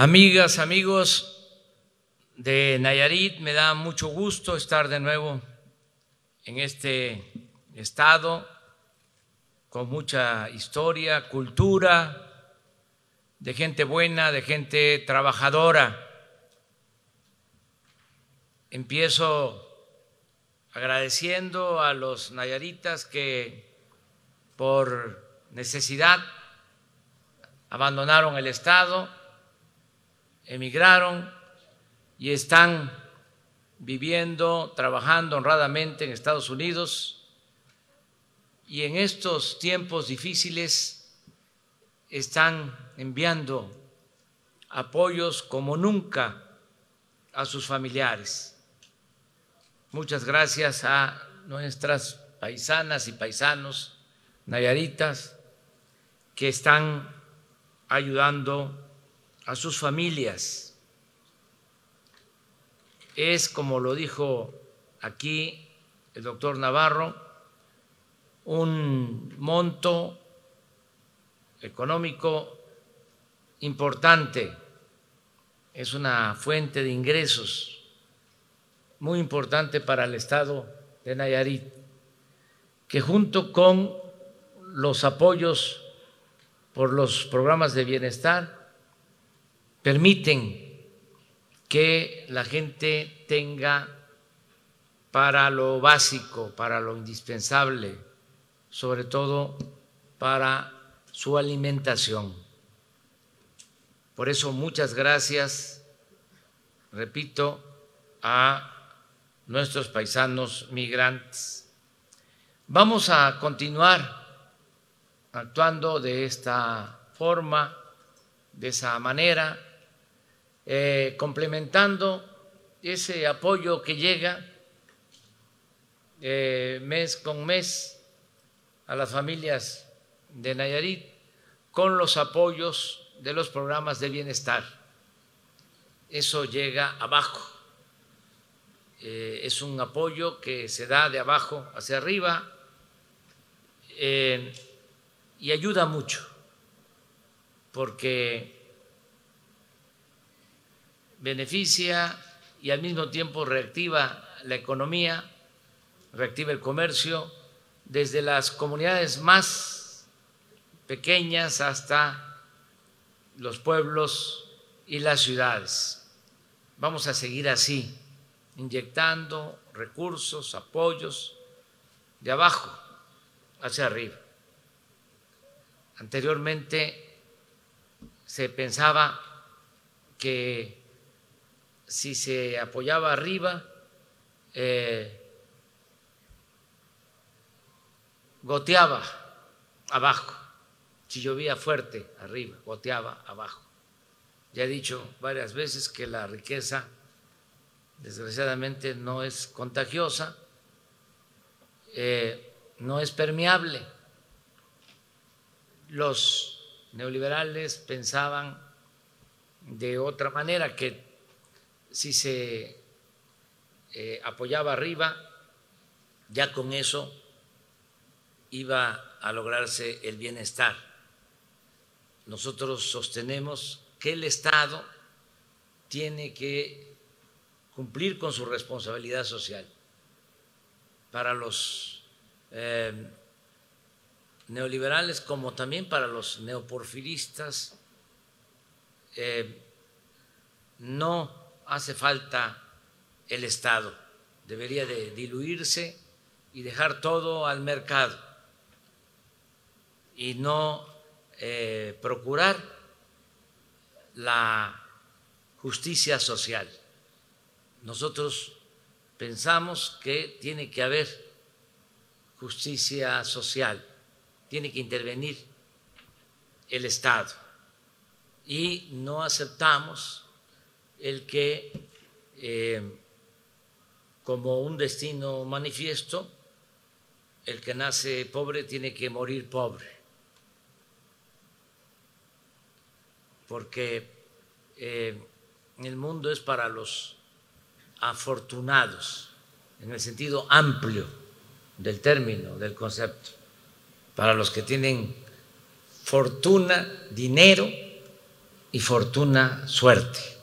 Amigas, amigos de Nayarit, me da mucho gusto estar de nuevo en este estado con mucha historia, cultura, de gente buena, de gente trabajadora. Empiezo agradeciendo a los nayaritas que por necesidad abandonaron el Estado emigraron y están viviendo, trabajando honradamente en Estados Unidos y en estos tiempos difíciles están enviando apoyos como nunca a sus familiares. Muchas gracias a nuestras paisanas y paisanos nayaritas que están ayudando a sus familias. Es, como lo dijo aquí el doctor Navarro, un monto económico importante, es una fuente de ingresos muy importante para el Estado de Nayarit, que junto con los apoyos por los programas de bienestar permiten que la gente tenga para lo básico, para lo indispensable, sobre todo para su alimentación. Por eso muchas gracias, repito, a nuestros paisanos migrantes. Vamos a continuar actuando de esta forma, de esa manera eh, complementando ese apoyo que llega eh, mes con mes a las familias de Nayarit con los apoyos de los programas de bienestar. Eso llega abajo. Eh, es un apoyo que se da de abajo hacia arriba y ayuda mucho porque beneficia y al mismo tiempo reactiva la economía, reactiva el comercio desde las comunidades más pequeñas hasta los pueblos y las ciudades. Vamos a seguir así, inyectando recursos, apoyos de abajo hacia arriba. Anteriormente se pensaba que si se apoyaba arriba, eh, goteaba abajo. Si llovía fuerte arriba, goteaba abajo. Ya he dicho varias veces que la riqueza, desgraciadamente, no es contagiosa, eh, no es permeable. Los neoliberales pensaban de otra manera, que si se eh, apoyaba arriba, ya con eso iba a lograrse el bienestar. Nosotros sostenemos que el Estado tiene que cumplir con su responsabilidad social. Para los eh, neoliberales como también para los neoporfiristas, eh, no hace falta el Estado, debería de diluirse y dejar todo al mercado y no eh, procurar la justicia social. Nosotros pensamos que tiene que haber justicia social, tiene que intervenir el Estado y no aceptamos el que eh, como un destino manifiesto, el que nace pobre tiene que morir pobre, porque eh, el mundo es para los afortunados, en el sentido amplio del término, del concepto, para los que tienen fortuna, dinero, y fortuna, suerte.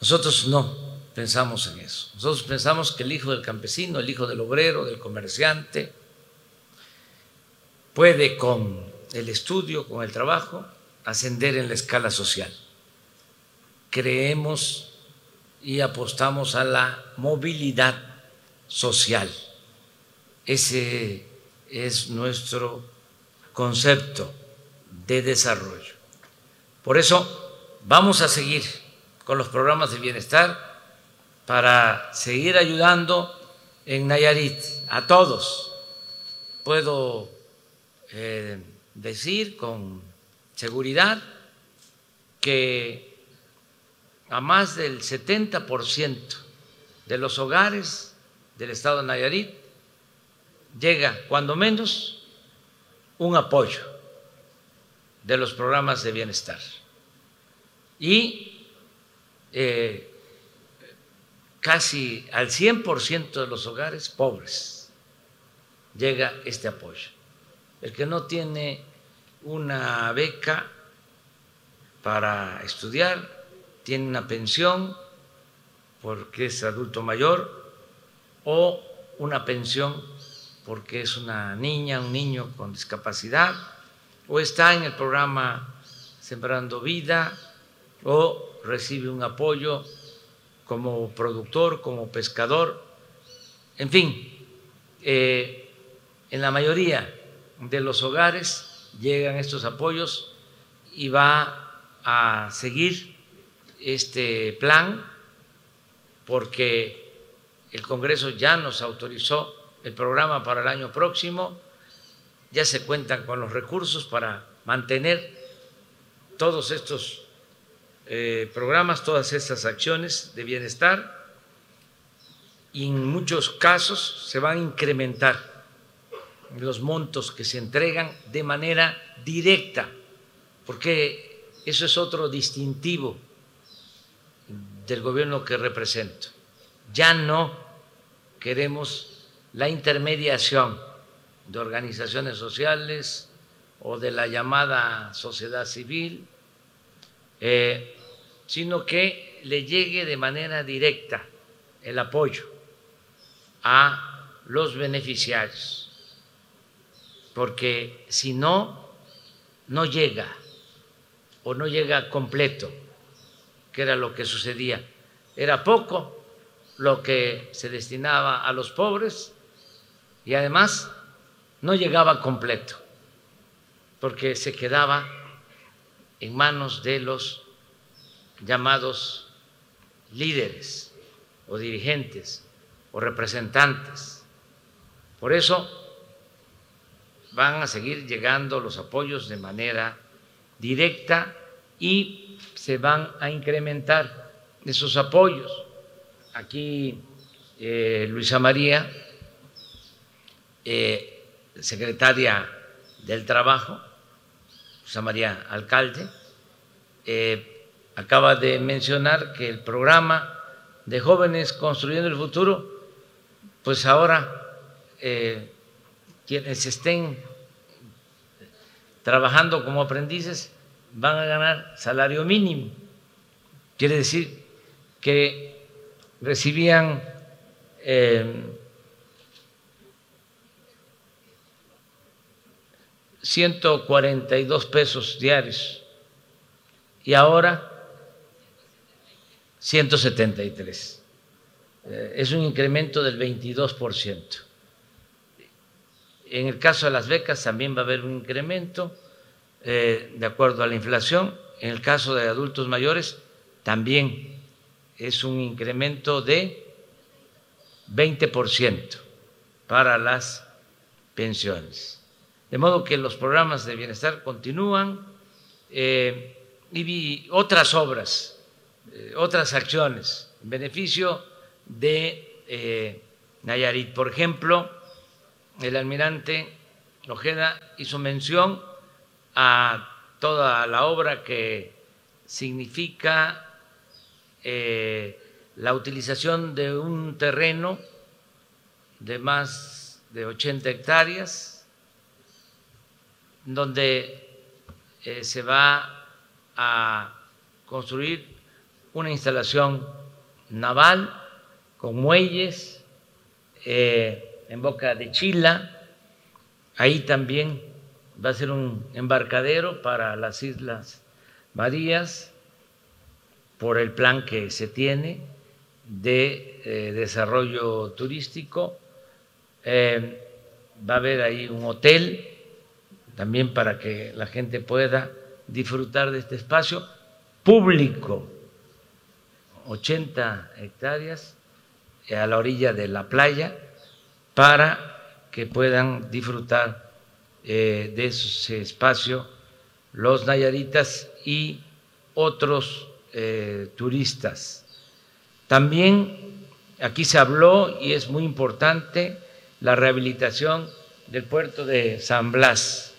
Nosotros no pensamos en eso. Nosotros pensamos que el hijo del campesino, el hijo del obrero, del comerciante, puede con el estudio, con el trabajo, ascender en la escala social. Creemos y apostamos a la movilidad social. Ese es nuestro concepto de desarrollo. Por eso vamos a seguir con los programas de bienestar para seguir ayudando en Nayarit a todos. Puedo eh, decir con seguridad que a más del 70% de los hogares del estado de Nayarit llega, cuando menos, un apoyo de los programas de bienestar. Y eh, casi al 100% de los hogares pobres llega este apoyo. El que no tiene una beca para estudiar, tiene una pensión porque es adulto mayor o una pensión porque es una niña, un niño con discapacidad o está en el programa Sembrando Vida o recibe un apoyo como productor, como pescador, en fin, eh, en la mayoría de los hogares llegan estos apoyos y va a seguir este plan porque el Congreso ya nos autorizó el programa para el año próximo, ya se cuentan con los recursos para mantener todos estos eh, programas, todas estas acciones de bienestar y en muchos casos se van a incrementar los montos que se entregan de manera directa, porque eso es otro distintivo del gobierno que represento. Ya no queremos la intermediación de organizaciones sociales o de la llamada sociedad civil. Eh, sino que le llegue de manera directa el apoyo a los beneficiarios, porque si no, no llega o no llega completo, que era lo que sucedía. Era poco lo que se destinaba a los pobres y además no llegaba completo, porque se quedaba en manos de los llamados líderes o dirigentes o representantes. Por eso van a seguir llegando los apoyos de manera directa y se van a incrementar esos apoyos. Aquí eh, Luisa María, eh, secretaria del Trabajo, Luisa María Alcalde, eh, acaba de mencionar que el programa de jóvenes construyendo el futuro, pues ahora eh, quienes estén trabajando como aprendices van a ganar salario mínimo. Quiere decir que recibían eh, 142 pesos diarios y ahora 173. Eh, es un incremento del 22%. En el caso de las becas también va a haber un incremento eh, de acuerdo a la inflación. En el caso de adultos mayores también es un incremento de 20% para las pensiones. De modo que los programas de bienestar continúan eh, y otras obras eh, otras acciones en beneficio de eh, Nayarit. Por ejemplo, el almirante Ojeda hizo mención a toda la obra que significa eh, la utilización de un terreno de más de 80 hectáreas, donde se va a construir una instalación naval con muelles eh, en Boca de Chila. Ahí también va a ser un embarcadero para las Islas Marías por el plan que se tiene de eh, desarrollo turístico. Eh, va a haber ahí un hotel también para que la gente pueda disfrutar de este espacio público, 80 hectáreas a la orilla de la playa para que puedan disfrutar eh, de ese espacio los nayaritas y otros eh, turistas. También aquí se habló, y es muy importante, la rehabilitación del puerto de San Blas,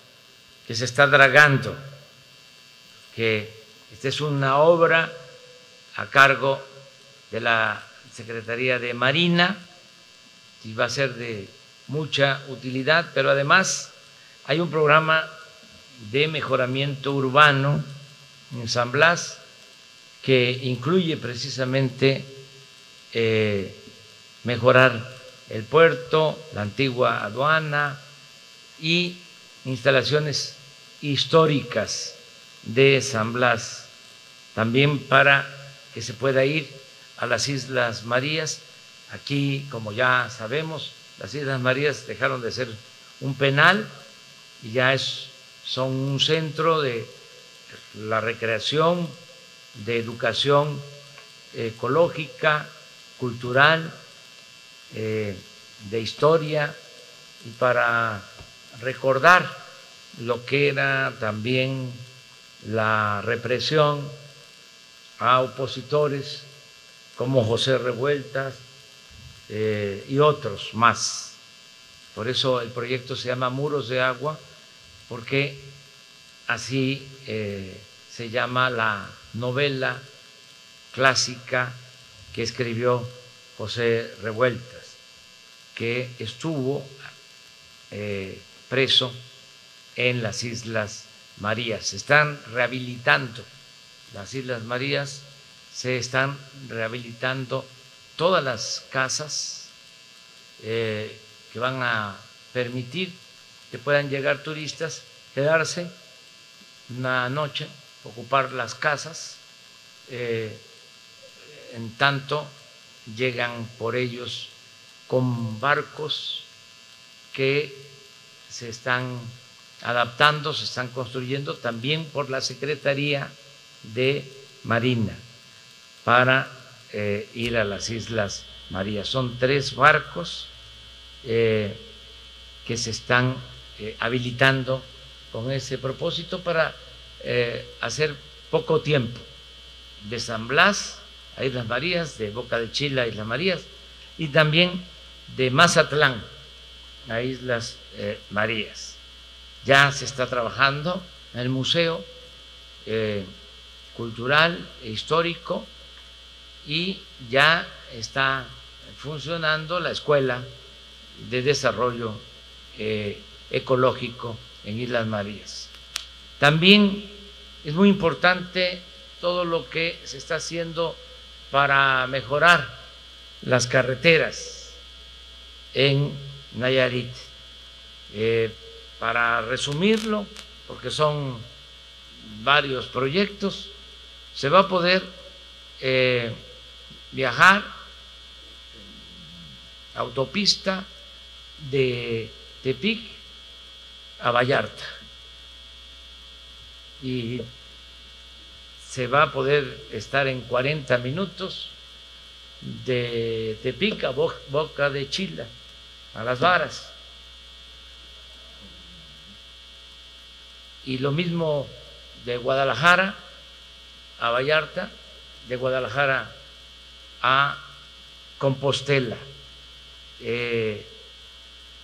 que se está dragando, que esta es una obra a cargo de la Secretaría de Marina y va a ser de mucha utilidad, pero además hay un programa de mejoramiento urbano en San Blas que incluye precisamente eh, mejorar el puerto, la antigua aduana y instalaciones históricas de San Blas, también para que se pueda ir a las Islas Marías. Aquí, como ya sabemos, las Islas Marías dejaron de ser un penal y ya es, son un centro de la recreación, de educación ecológica, cultural, eh, de historia y para recordar lo que era también la represión a opositores como José Revueltas eh, y otros más. Por eso el proyecto se llama Muros de Agua, porque así eh, se llama la novela clásica que escribió José Revueltas, que estuvo eh, preso en las Islas Marías. Se están rehabilitando las Islas Marías, se están rehabilitando todas las casas eh, que van a permitir que puedan llegar turistas, quedarse una noche, ocupar las casas, eh, en tanto llegan por ellos con barcos que se están adaptando, se están construyendo también por la Secretaría de Marina para eh, ir a las Islas Marías. Son tres barcos eh, que se están eh, habilitando con ese propósito para hacer poco tiempo de San Blas a Islas Marías, de Boca de Chile a Islas Marías y también de Mazatlán a Islas Marías. Ya se está trabajando en el museo cultural e histórico y ya está funcionando la Escuela de Desarrollo eh, Ecológico en Islas Marías. También es muy importante todo lo que se está haciendo para mejorar las carreteras en Nayarit. Eh, para resumirlo, porque son varios proyectos, se va a poder eh, viajar autopista de Tepic a Vallarta y se va a poder estar en 40 minutos de Tepic a Boca de Chila, a las varas. Y lo mismo de Guadalajara a Vallarta, de Guadalajara a Compostela. Eh,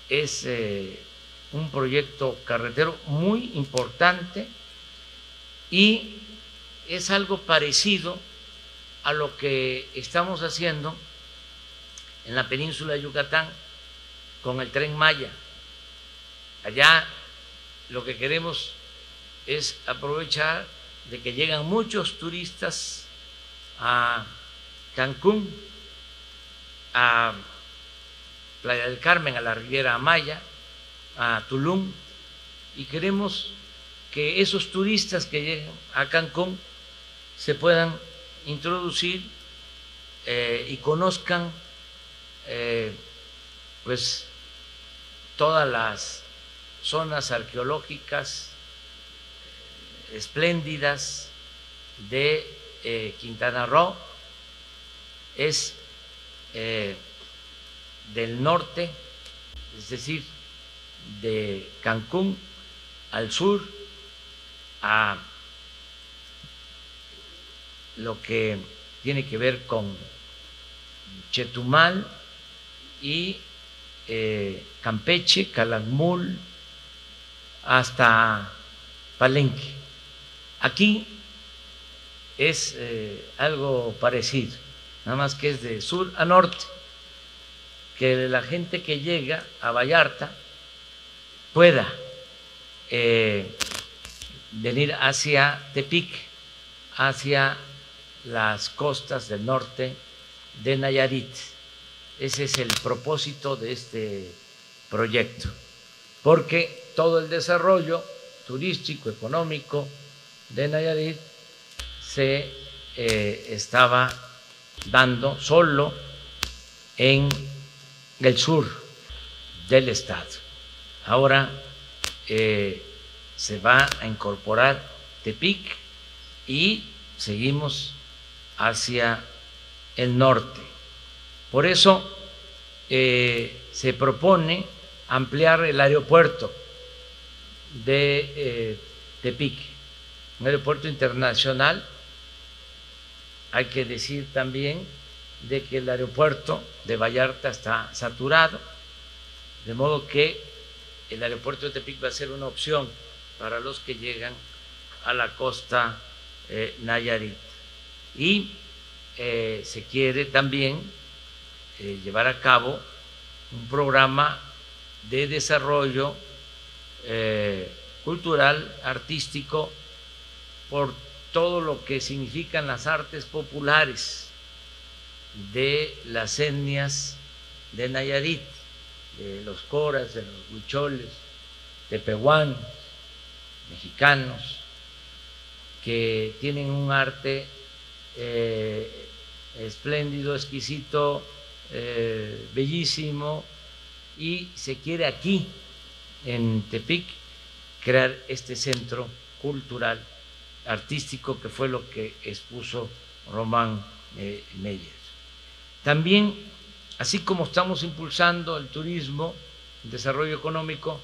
es eh, un proyecto carretero muy importante y es algo parecido a lo que estamos haciendo en la península de Yucatán con el tren Maya. Allá lo que queremos es aprovechar de que llegan muchos turistas a Cancún, a Playa del Carmen, a la Riviera Amaya, a Tulum, y queremos que esos turistas que llegan a Cancún se puedan introducir eh, y conozcan eh, pues todas las zonas arqueológicas espléndidas de eh, Quintana Roo, es del norte, es decir, de Cancún al sur, a lo que tiene que ver con Chetumal y eh, Campeche, Calakmul, hasta Palenque. Aquí es eh, algo parecido, nada más que es de sur a norte, que la gente que llega a Vallarta pueda eh, venir hacia Tepic, hacia las costas del norte de Nayarit. Ese es el propósito de este proyecto, porque todo el desarrollo turístico, económico de Nayarit se eh, estaba dando solo en el sur del estado. Ahora eh, se va a incorporar Tepic y seguimos hacia el norte. Por eso eh, se propone ampliar el aeropuerto de eh, Tepic, un aeropuerto internacional. Hay que decir también de que el aeropuerto de Vallarta está saturado, de modo que el aeropuerto de Tepic va a ser una opción para los que llegan a la costa eh, Nayarit. Y eh, se quiere también eh, llevar a cabo un programa de desarrollo cultural, artístico, por todo lo que significan las artes populares de las etnias de Nayarit, de los coras, de los huicholes, de pehuanos, mexicanos, que tienen un arte eh, espléndido, exquisito, eh, bellísimo, y se quiere aquí, en Tepic, crear este centro cultural, artístico, que fue lo que expuso Román eh, Meyer. También, así como estamos impulsando el turismo, el desarrollo económico,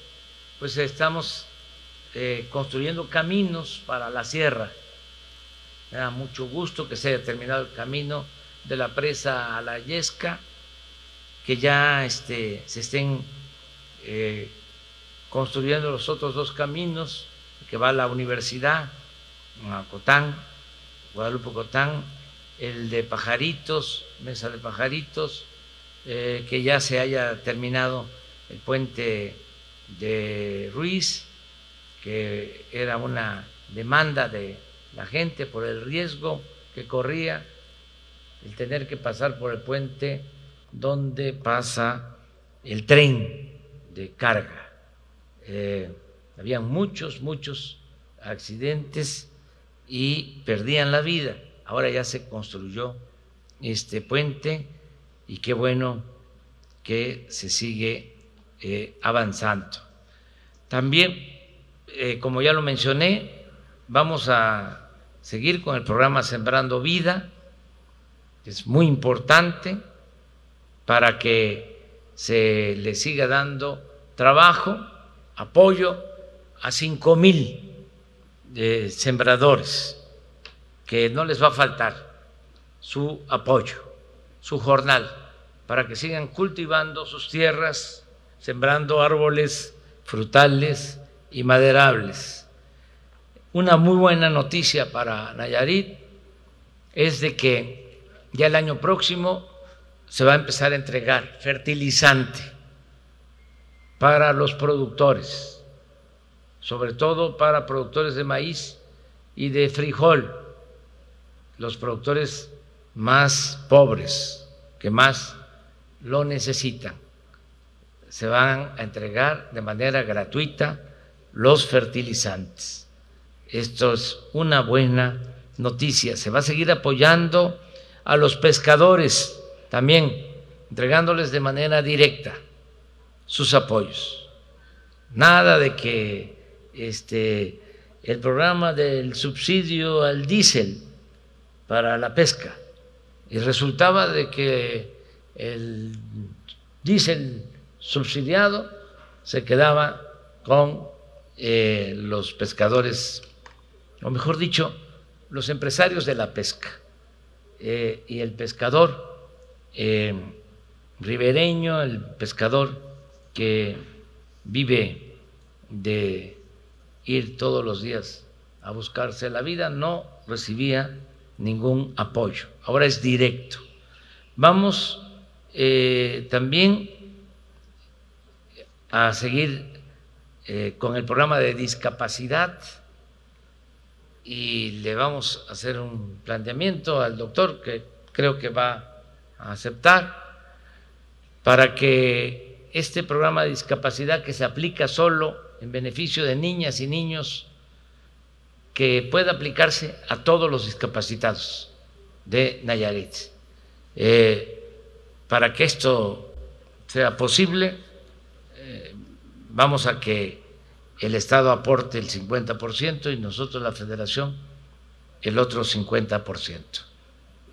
pues estamos eh, construyendo caminos para la sierra. Me da mucho gusto que se haya terminado el camino de la presa a la Yesca, que ya este, se estén eh, construyendo los otros dos caminos, que va a la universidad, a Cotán, Guadalupe Cotán, el de Pajaritos, Mesa de Pajaritos, eh, que ya se haya terminado el puente de Ruiz, que era una demanda de la gente por el riesgo que corría el tener que pasar por el puente donde pasa el tren de carga. Eh, había muchos, muchos accidentes y perdían la vida. Ahora ya se construyó este puente y qué bueno que se sigue eh, avanzando. También eh, como ya lo mencioné, vamos a seguir con el programa Sembrando Vida, que es muy importante para que se le siga dando trabajo, apoyo a cinco mil eh, sembradores, que no les va a faltar su apoyo, su jornal, para que sigan cultivando sus tierras, sembrando árboles frutales, y maderables. Una muy buena noticia para Nayarit es de que ya el año próximo se va a empezar a entregar fertilizante para los productores, sobre todo para productores de maíz y de frijol, los productores más pobres, que más lo necesitan. Se van a entregar de manera gratuita los fertilizantes. Esto es una buena noticia. Se va a seguir apoyando a los pescadores también, entregándoles de manera directa sus apoyos. Nada de que este, el programa del subsidio al diésel para la pesca y resultaba de que el diésel subsidiado se quedaba con eh, los pescadores, o mejor dicho, los empresarios de la pesca. Eh, y el pescador eh, ribereño, el pescador que vive de ir todos los días a buscarse la vida, no recibía ningún apoyo. Ahora es directo. Vamos eh, también a seguir eh, con el programa de discapacidad y le vamos a hacer un planteamiento al doctor que creo que va a aceptar para que este programa de discapacidad que se aplica solo en beneficio de niñas y niños que pueda aplicarse a todos los discapacitados de Nayarit. Eh, para que esto sea posible, eh, vamos a que el Estado aporte el 50% y nosotros la Federación el otro 50%.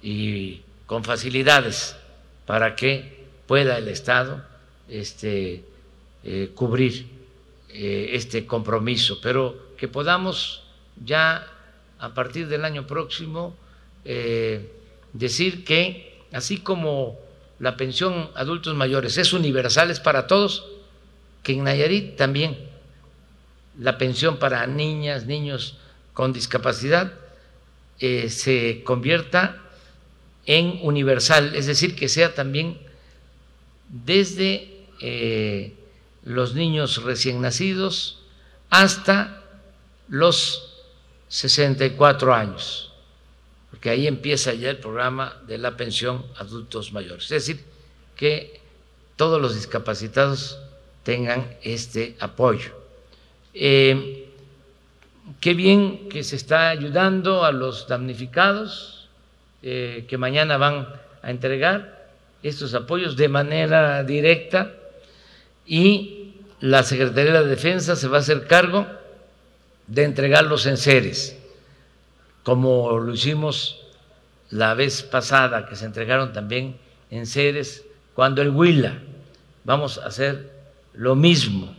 Y con facilidades para que pueda el Estado este, eh, cubrir este compromiso, pero que podamos ya a partir del año próximo eh, decir que así como la pensión adultos mayores es universal, es para todos, que en Nayarit también la pensión para niñas, niños con discapacidad eh, se convierta en universal, es decir, que sea también desde eh, los niños recién nacidos hasta los 64 años, porque ahí empieza ya el programa de la pensión adultos mayores. Es decir, que todos los discapacitados tengan este apoyo. Eh, qué bien que se está ayudando a los damnificados eh, que mañana van a entregar estos apoyos de manera directa y la Secretaría de Defensa se va a hacer cargo de entregarlos en seres, como lo hicimos la vez pasada, que se entregaron también en seres cuando el Huila. Vamos a hacer lo mismo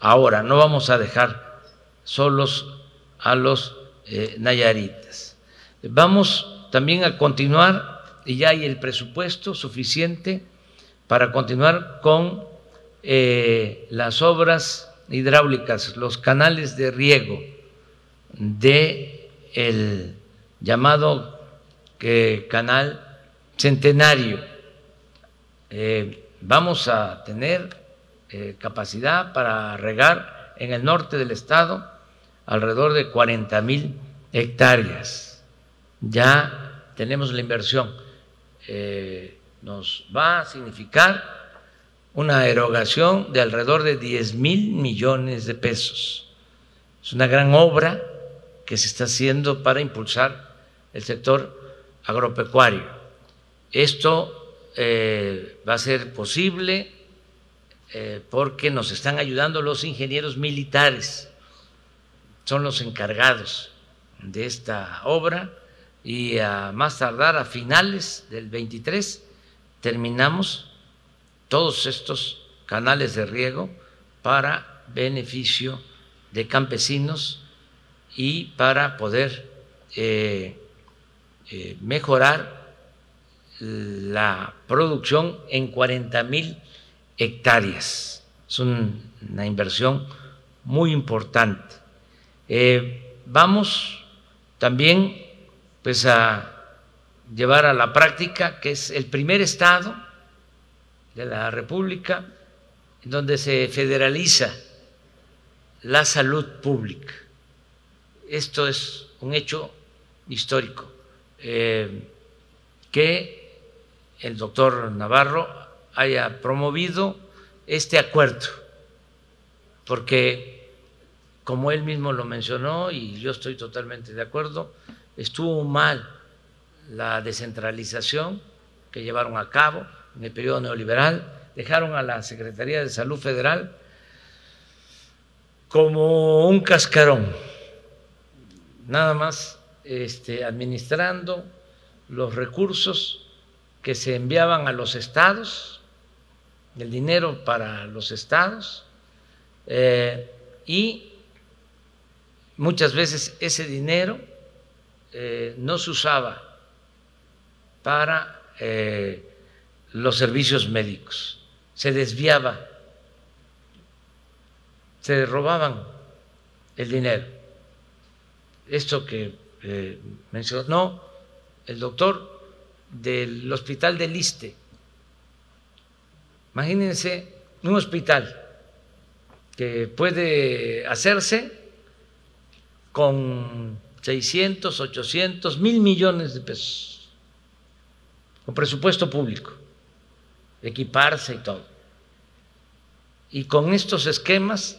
ahora, no vamos a dejar solos a los eh, nayaritas. Vamos también a continuar, y ya hay el presupuesto suficiente para continuar con eh, las obras hidráulicas, los canales de riego de el llamado canal centenario. Eh, vamos a tener eh, capacidad para regar en el norte del estado alrededor de 40 mil hectáreas. Ya tenemos la inversión. Nos va a significar una erogación de alrededor de 10 mil millones de pesos. Es una gran obra que se está haciendo para impulsar el sector agropecuario. Esto eh, va a ser posible eh, porque nos están ayudando los ingenieros militares, son los encargados de esta obra y a más tardar a finales del 23 terminamos todos estos canales de riego para beneficio de campesinos y para poder eh, eh, mejorar la producción en 40 mil hectáreas. Es una inversión muy importante. Eh, vamos también pues a llevar a la práctica que es el primer estado de la República, en donde se federaliza la salud pública. Esto es un hecho histórico eh, que el doctor Navarro haya promovido este acuerdo, porque como él mismo lo mencionó y yo estoy totalmente de acuerdo, estuvo mal la descentralización que llevaron a cabo en el periodo neoliberal, dejaron a la Secretaría de Salud Federal como un cascarón, nada más este, administrando los recursos que se enviaban a los estados, el dinero para los estados, eh, y muchas veces ese dinero eh, no se usaba para eh, los servicios médicos, se desviaba se robaban el dinero. Esto que eh, mencionó el doctor del hospital de Liste. Imagínense un hospital que puede hacerse con 600, 800, mil millones de pesos, con presupuesto público, equiparse y todo. Y con estos esquemas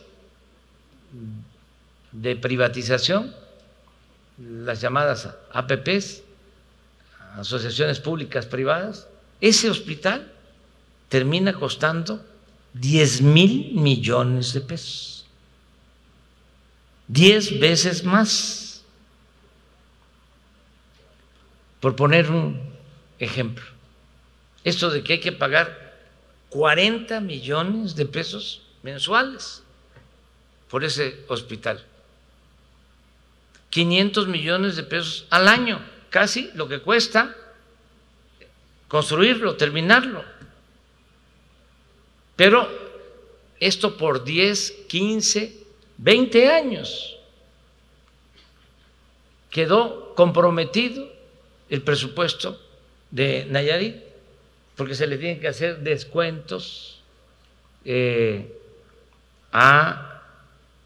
de privatización, las llamadas APPs, asociaciones públicas privadas, ese hospital termina costando 10 mil millones de pesos. 10 veces más. Por poner un ejemplo. Esto de que hay que pagar 40 millones de pesos mensuales por ese hospital. 500 millones de pesos al año, casi lo que cuesta construirlo, terminarlo. Pero esto por 10, 15, 20 años quedó comprometido el presupuesto de Nayarit, porque se le tienen que hacer descuentos eh, a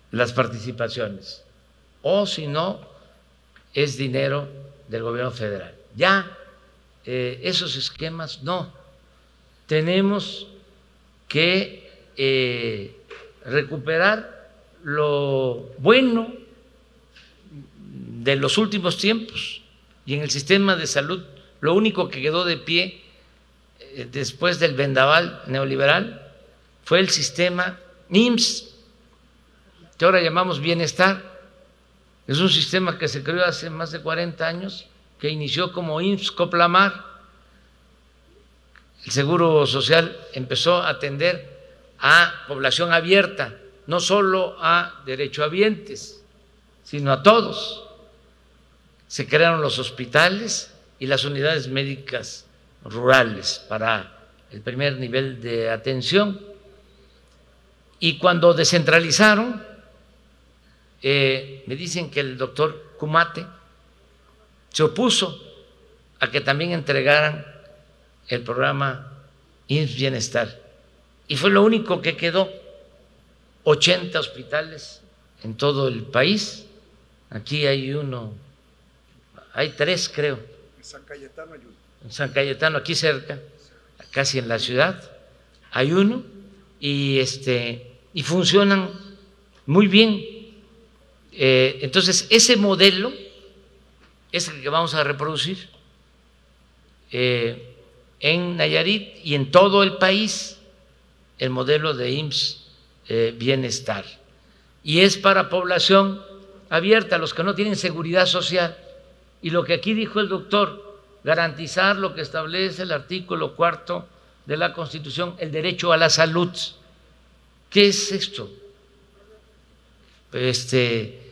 las participaciones, o si no, es dinero del gobierno federal. Ya eh, esos esquemas no. Tenemos que eh, recuperar lo bueno de los últimos tiempos y en el sistema de salud lo único que quedó de pie después del vendaval neoliberal fue el sistema IMSS que ahora llamamos bienestar. Es un sistema que se creó hace más de 40 años, que inició como IMSS Coplamar. El Seguro Social empezó a atender a población abierta, no solo a derechohabientes, sino a todos. Se crearon los hospitales y las unidades médicas rurales para el primer nivel de atención. Y cuando descentralizaron, eh, me dicen que el doctor Kumate se opuso a que también entregaran el programa INS Bienestar. Y fue lo único que quedó, 80 hospitales en todo el país. Aquí hay uno, hay tres creo. San Cayetano hay uno. En San Cayetano, aquí cerca, casi en la ciudad, hay uno y, este, y funcionan muy bien. Eh, entonces, ese modelo es el que vamos a reproducir eh, en Nayarit y en todo el país, el modelo de IMSS eh, Bienestar. Y es para población abierta, los que no tienen seguridad social. Y lo que aquí dijo el doctor, garantizar lo que establece el artículo cuarto de la Constitución, el derecho a la salud. ¿Qué es esto? Este,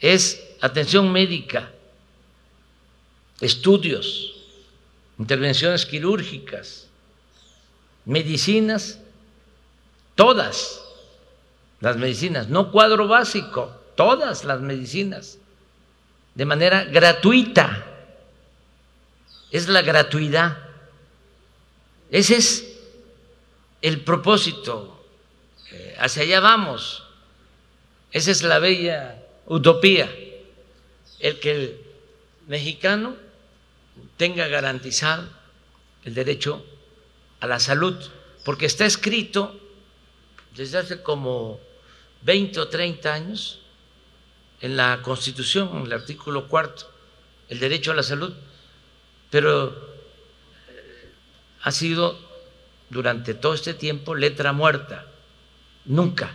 es atención médica, estudios, intervenciones quirúrgicas, medicinas, todas las medicinas, no cuadro básico, todas las medicinas, de manera gratuita. Es la gratuidad. Ese es el propósito. Eh, hacia allá vamos. Esa es la bella utopía el que el mexicano tenga garantizado el derecho a la salud, porque está escrito desde hace como 20 o 30 años en la Constitución, en el artículo cuarto, el derecho a la salud, pero eh, ha sido durante todo este tiempo letra muerta, nunca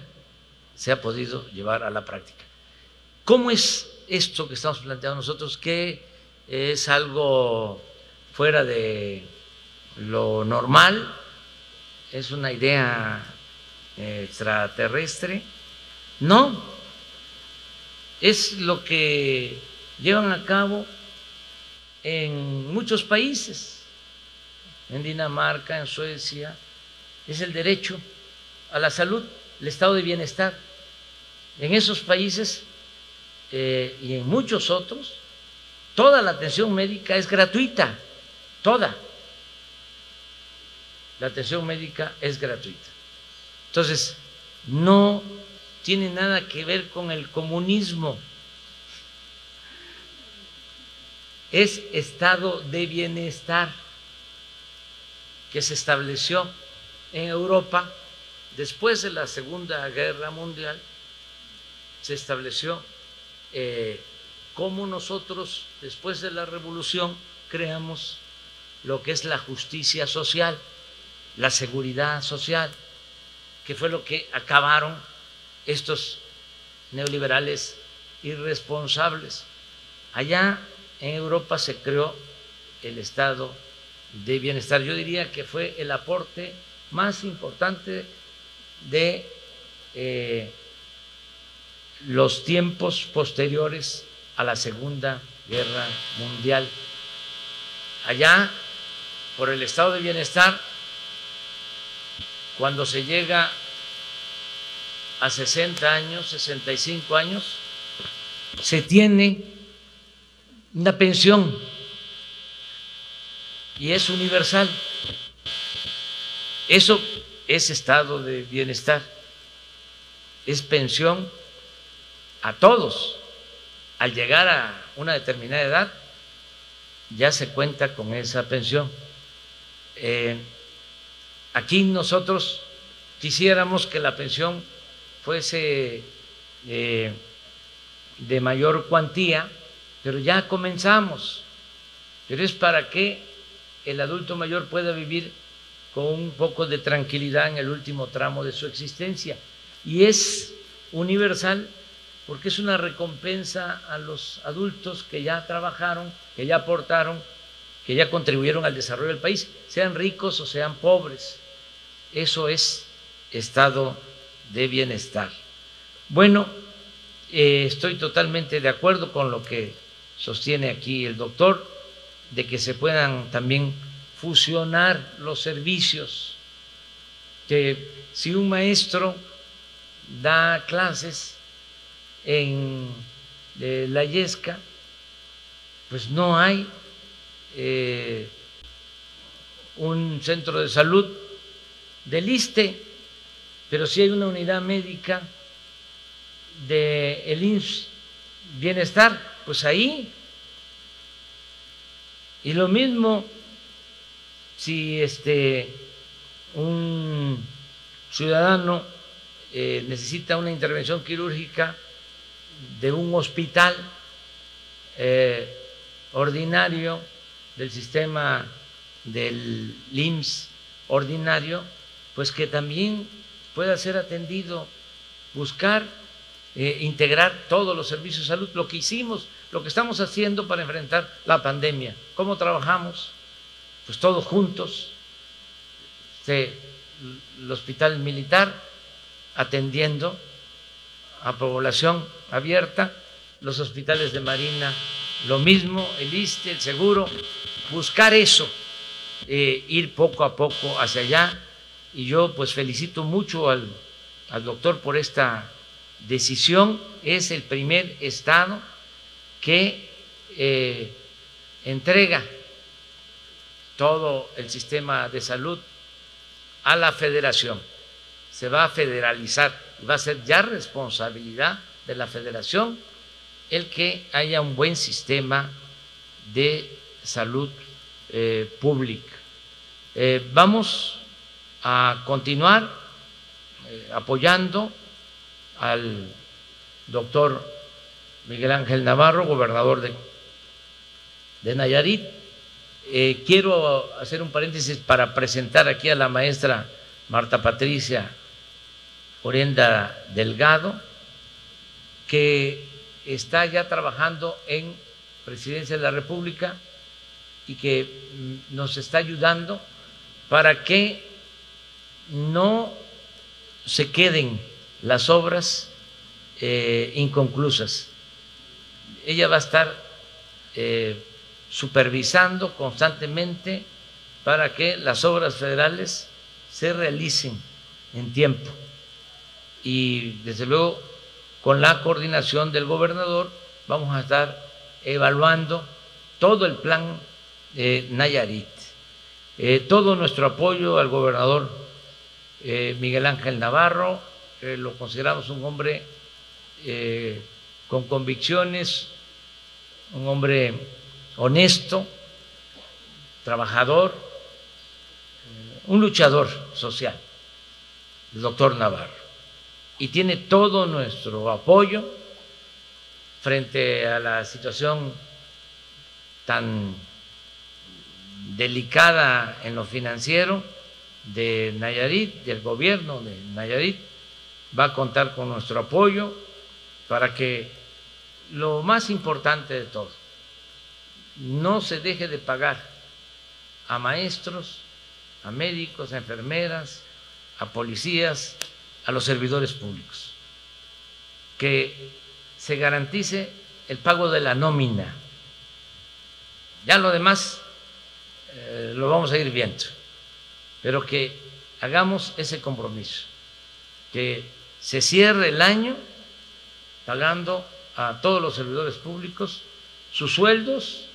se ha podido llevar a la práctica. ¿Cómo es esto que estamos planteando nosotros, que es algo fuera de lo normal, es una idea extraterrestre? No, es lo que llevan a cabo en muchos países, en Dinamarca, en Suecia, es el derecho a la salud, el estado de bienestar. En esos países eh, y en muchos otros, toda la atención médica es gratuita, toda. La atención médica es gratuita. Entonces, no tiene nada que ver con el comunismo. Es estado de bienestar que se estableció en Europa después de la Segunda Guerra Mundial. Se estableció eh, cómo nosotros, después de la revolución, creamos lo que es la justicia social, la seguridad social, que fue lo que acabaron estos neoliberales irresponsables. Allá en Europa se creó el estado de bienestar. Yo diría que fue el aporte más importante de eh, los tiempos posteriores a la Segunda Guerra Mundial. Allá, por el estado de bienestar, cuando se llega a 60 años, 65 años, se tiene una pensión y es universal. Eso es estado de bienestar, es pensión a todos. Al llegar a una determinada edad, ya se cuenta con esa pensión. Eh, aquí nosotros quisiéramos que la pensión fuese eh, de mayor cuantía, pero ya comenzamos. Pero es para que el adulto mayor pueda vivir con un poco de tranquilidad en el último tramo de su existencia. Y es universal porque es una recompensa a los adultos que ya trabajaron, que ya aportaron, que ya contribuyeron al desarrollo del país, sean ricos o sean pobres. Eso es estado de bienestar. Bueno, eh, estoy totalmente de acuerdo con lo que sostiene aquí el doctor, de que se puedan también fusionar los servicios, que si un maestro da clases en la Yesca, pues no hay eh, un centro de salud del ISTE, pero sí hay una unidad médica del el INS Bienestar, pues ahí. Y lo mismo si este un ciudadano eh, necesita una intervención quirúrgica de un hospital eh, ordinario del sistema del IMSS ordinario, pues que también pueda ser atendido, buscar eh, integrar todos los servicios de salud, lo que hicimos, lo que estamos haciendo para enfrentar la pandemia, cómo trabajamos, pues todos juntos, este, el hospital militar atendiendo a población abierta, los hospitales de Marina lo mismo, el ISTE, el seguro, buscar eso, eh, ir poco a poco hacia allá. Y yo pues felicito mucho al, doctor por esta decisión. Es el primer estado que eh, entrega todo el sistema de salud a la federación. Se va a federalizar, va a ser ya responsabilidad de la federación el que haya un buen sistema de salud eh, pública. Eh, vamos a continuar apoyando al doctor Miguel Ángel Navarro, gobernador de, de Nayarit. quiero hacer un paréntesis para presentar aquí a la maestra Marta Patricia Orienda Delgado, que está ya trabajando en Presidencia de la República y que nos está ayudando para que no se queden las obras eh, inconclusas. Ella va a estar eh, supervisando constantemente para que las obras federales se realicen en tiempo. Y desde luego, con la coordinación del gobernador, vamos a estar evaluando todo el plan de Nayarit. Eh, todo nuestro apoyo al gobernador eh, Miguel Ángel Navarro, eh, lo consideramos un hombre con convicciones, un hombre honesto, trabajador, un luchador social, el doctor Navarro. Y tiene todo nuestro apoyo frente a la situación tan delicada en lo financiero de Nayarit, del gobierno de Nayarit, va a contar con nuestro apoyo para que lo más importante de todo, no se deje de pagar a maestros, a médicos, a enfermeras, a policías, a los servidores públicos, que se garantice el pago de la nómina. Ya lo demás eh, lo vamos a ir viendo, pero que hagamos ese compromiso, que se cierre el año pagando a todos los servidores públicos sus sueldos,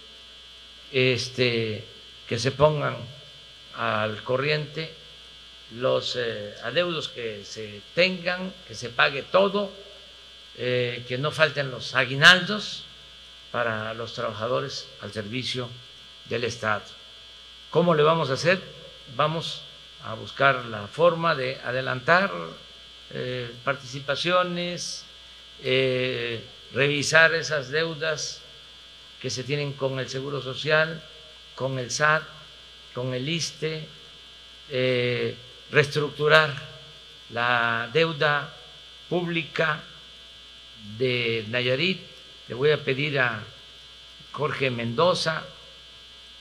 este, que se pongan al corriente los eh, adeudos que se tengan, que se pague todo, eh, que no falten los aguinaldos para los trabajadores al servicio del Estado. ¿Cómo le vamos a hacer? Vamos a buscar la forma de adelantar eh, participaciones, revisar esas deudas que se tienen con el Seguro Social, con el SAT, con el ISTE, reestructurar la deuda pública de Nayarit. Le voy a pedir a Jorge Mendoza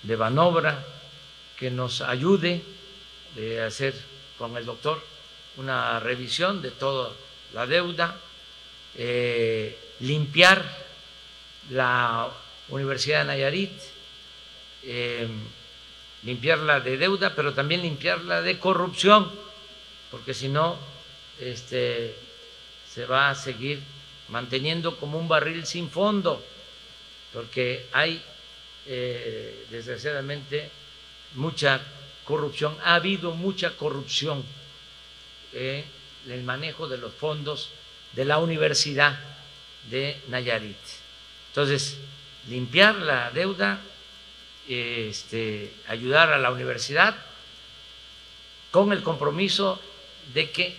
de Banobra que nos ayude a hacer con el doctor una revisión de toda la deuda, eh, limpiar la Universidad de Nayarit. Eh, limpiarla de deuda, pero también limpiarla de corrupción, porque si no, este, se va a seguir manteniendo como un barril sin fondo, porque hay, eh, desgraciadamente, mucha corrupción, ha habido mucha corrupción en el manejo de los fondos de la Universidad de Nayarit. Entonces, limpiar la deuda este, ayudar a la universidad con el compromiso de que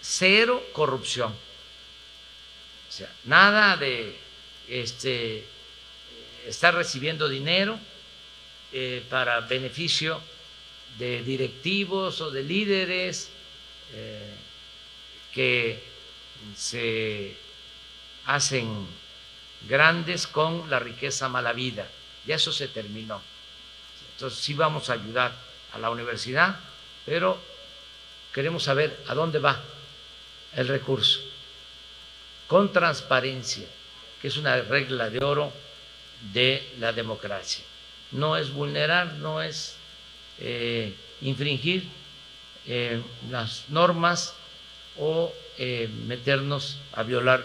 cero corrupción. O sea, nada de este, estar recibiendo dinero eh, para beneficio de directivos o de líderes eh, que se hacen grandes con la riqueza mala vida. Ya eso se terminó. Entonces sí vamos a ayudar a la universidad, pero queremos saber a dónde va el recurso. Con transparencia, que es una regla de oro de la democracia. No es vulnerar, no es eh, infringir eh, las normas o eh, meternos a violar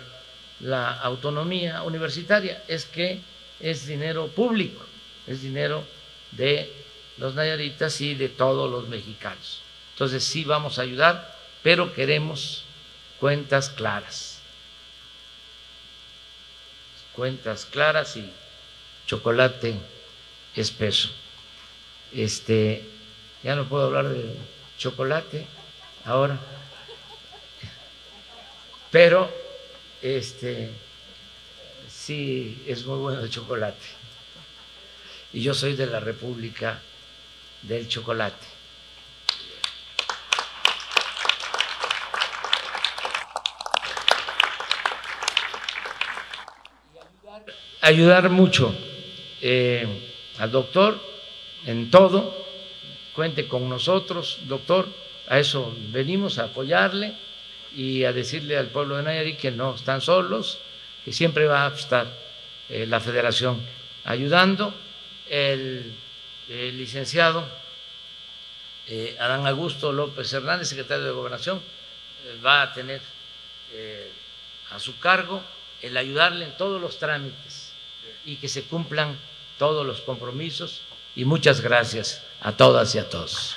la autonomía universitaria, es que es dinero público, es dinero de los nayaritas y de todos los mexicanos. Entonces sí vamos a ayudar, pero queremos cuentas claras. cuentas claras y chocolate espeso. Este, ya no puedo hablar de chocolate ahora, pero este sí es muy bueno el chocolate. Y yo soy de la República del Chocolate. ayudar mucho eh, al doctor en todo, cuente con nosotros, doctor, a eso venimos a apoyarle y a decirle al pueblo de Nayarit que no están solos, que siempre va a estar eh, la federación ayudando. El, licenciado eh, Adán Augusto López Hernández, secretario de Gobernación, va a tener a su cargo el ayudarle en todos los trámites y que se cumplan todos los compromisos y muchas gracias a todas y a todos.